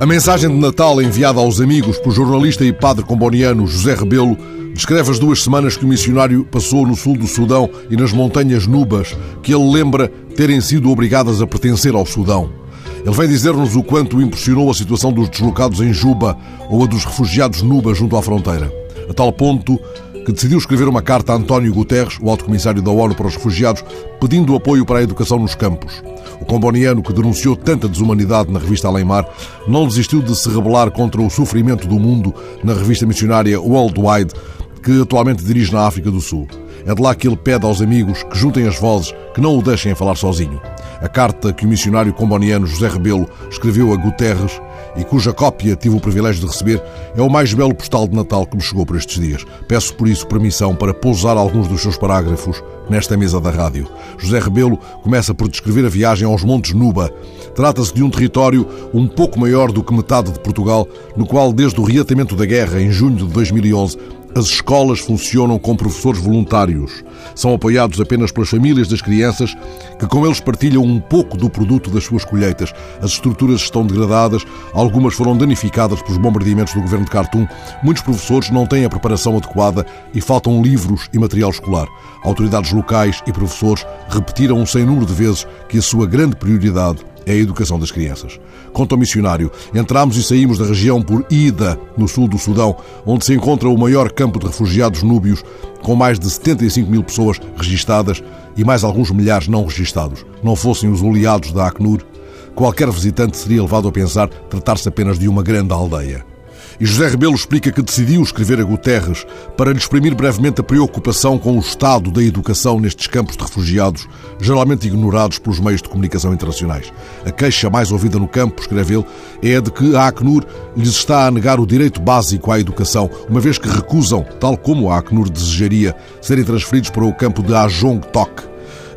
A mensagem de Natal enviada aos amigos pelo jornalista e padre comboniano José Rebelo descreve as duas semanas que o missionário passou no sul do Sudão e nas montanhas Nubas, que ele lembra terem sido obrigadas a pertencer ao Sudão. Ele vem dizer-nos o quanto impressionou a situação dos deslocados em Juba ou a dos refugiados Nubas junto à fronteira, a tal ponto que decidiu escrever uma carta a António Guterres, o alto comissário da ONU para os Refugiados, pedindo apoio para a educação nos campos. O comboniano, que denunciou tanta desumanidade na revista Além Mar, não desistiu de se rebelar contra o sofrimento do mundo na revista missionária Worldwide, que atualmente dirige na África do Sul. É de lá que ele pede aos amigos que juntem as vozes, que não o deixem falar sozinho. A carta que o missionário comboniano José Rebelo escreveu a Guterres e cuja cópia tive o privilégio de receber, é o mais belo postal de Natal que me chegou por estes dias. Peço por isso permissão para pousar alguns dos seus parágrafos nesta mesa da rádio. José Rebelo começa por descrever a viagem aos Montes Nuba. Trata-se de um território um pouco maior do que metade de Portugal, no qual, desde o reatamento da guerra, em junho de 2011, as escolas funcionam com professores voluntários. São apoiados apenas pelas famílias das crianças, que com eles partilham um pouco do produto das suas colheitas. As estruturas estão degradadas, algumas foram danificadas pelos bombardeamentos do governo de Khartoum. Muitos professores não têm a preparação adequada e faltam livros e material escolar. Autoridades locais e professores repetiram um sem número de vezes que a sua grande prioridade é a educação das crianças. Conta o missionário, entramos e saímos da região por Ida, no sul do Sudão, onde se encontra o maior campo de refugiados núbios, com mais de 75 mil pessoas registadas e mais alguns milhares não registados. Não fossem os oleados da Acnur, qualquer visitante seria levado a pensar tratar-se apenas de uma grande aldeia. E José Rebelo explica que decidiu escrever a Guterres para lhe exprimir brevemente a preocupação com o estado da educação nestes campos de refugiados, geralmente ignorados pelos meios de comunicação internacionais. A queixa mais ouvida no campo, escreve ele, é a de que a Acnur lhes está a negar o direito básico à educação, uma vez que recusam, tal como a Acnur desejaria, serem transferidos para o campo de Ajong Tok.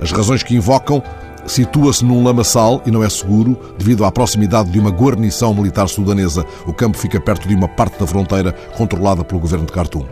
As razões que invocam situa-se num lamaçal e não é seguro devido à proximidade de uma guarnição militar sudanesa. O campo fica perto de uma parte da fronteira controlada pelo governo de Khartoum.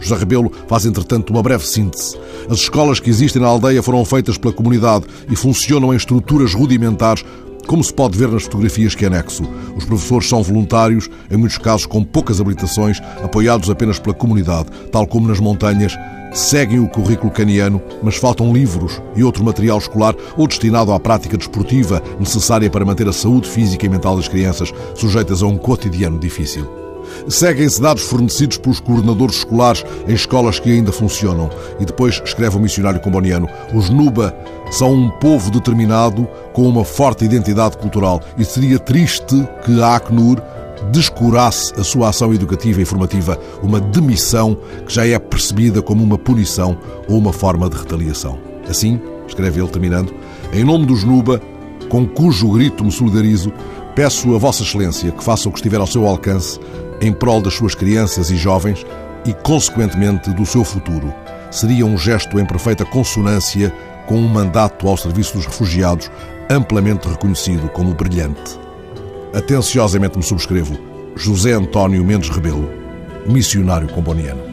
José Rebelo faz, entretanto, uma breve síntese. As escolas que existem na aldeia foram feitas pela comunidade e funcionam em estruturas rudimentares, como se pode ver nas fotografias que anexo. Os professores são voluntários, em muitos casos com poucas habilitações, apoiados apenas pela comunidade, tal como nas montanhas seguem o currículo caniano, mas faltam livros e outro material escolar ou destinado à prática desportiva necessária para manter a saúde física e mental das crianças sujeitas a um cotidiano difícil. Seguem-se dados fornecidos pelos coordenadores escolares em escolas que ainda funcionam. E depois escreve o missionário comboniano: os Nuba são um povo determinado com uma forte identidade cultural e seria triste que a Acnur descurasse a sua ação educativa e formativa, uma demissão que já é percebida como uma punição ou uma forma de retaliação. Assim, escreve ele terminando, em nome dos Nuba, com cujo grito me solidarizo, peço a Vossa Excelência que faça o que estiver ao seu alcance em prol das suas crianças e jovens e, consequentemente, do seu futuro. Seria um gesto em perfeita consonância com um mandato ao serviço dos refugiados, amplamente reconhecido como brilhante. Atenciosamente me subscrevo José António Mendes Rebelo, missionário comboniano.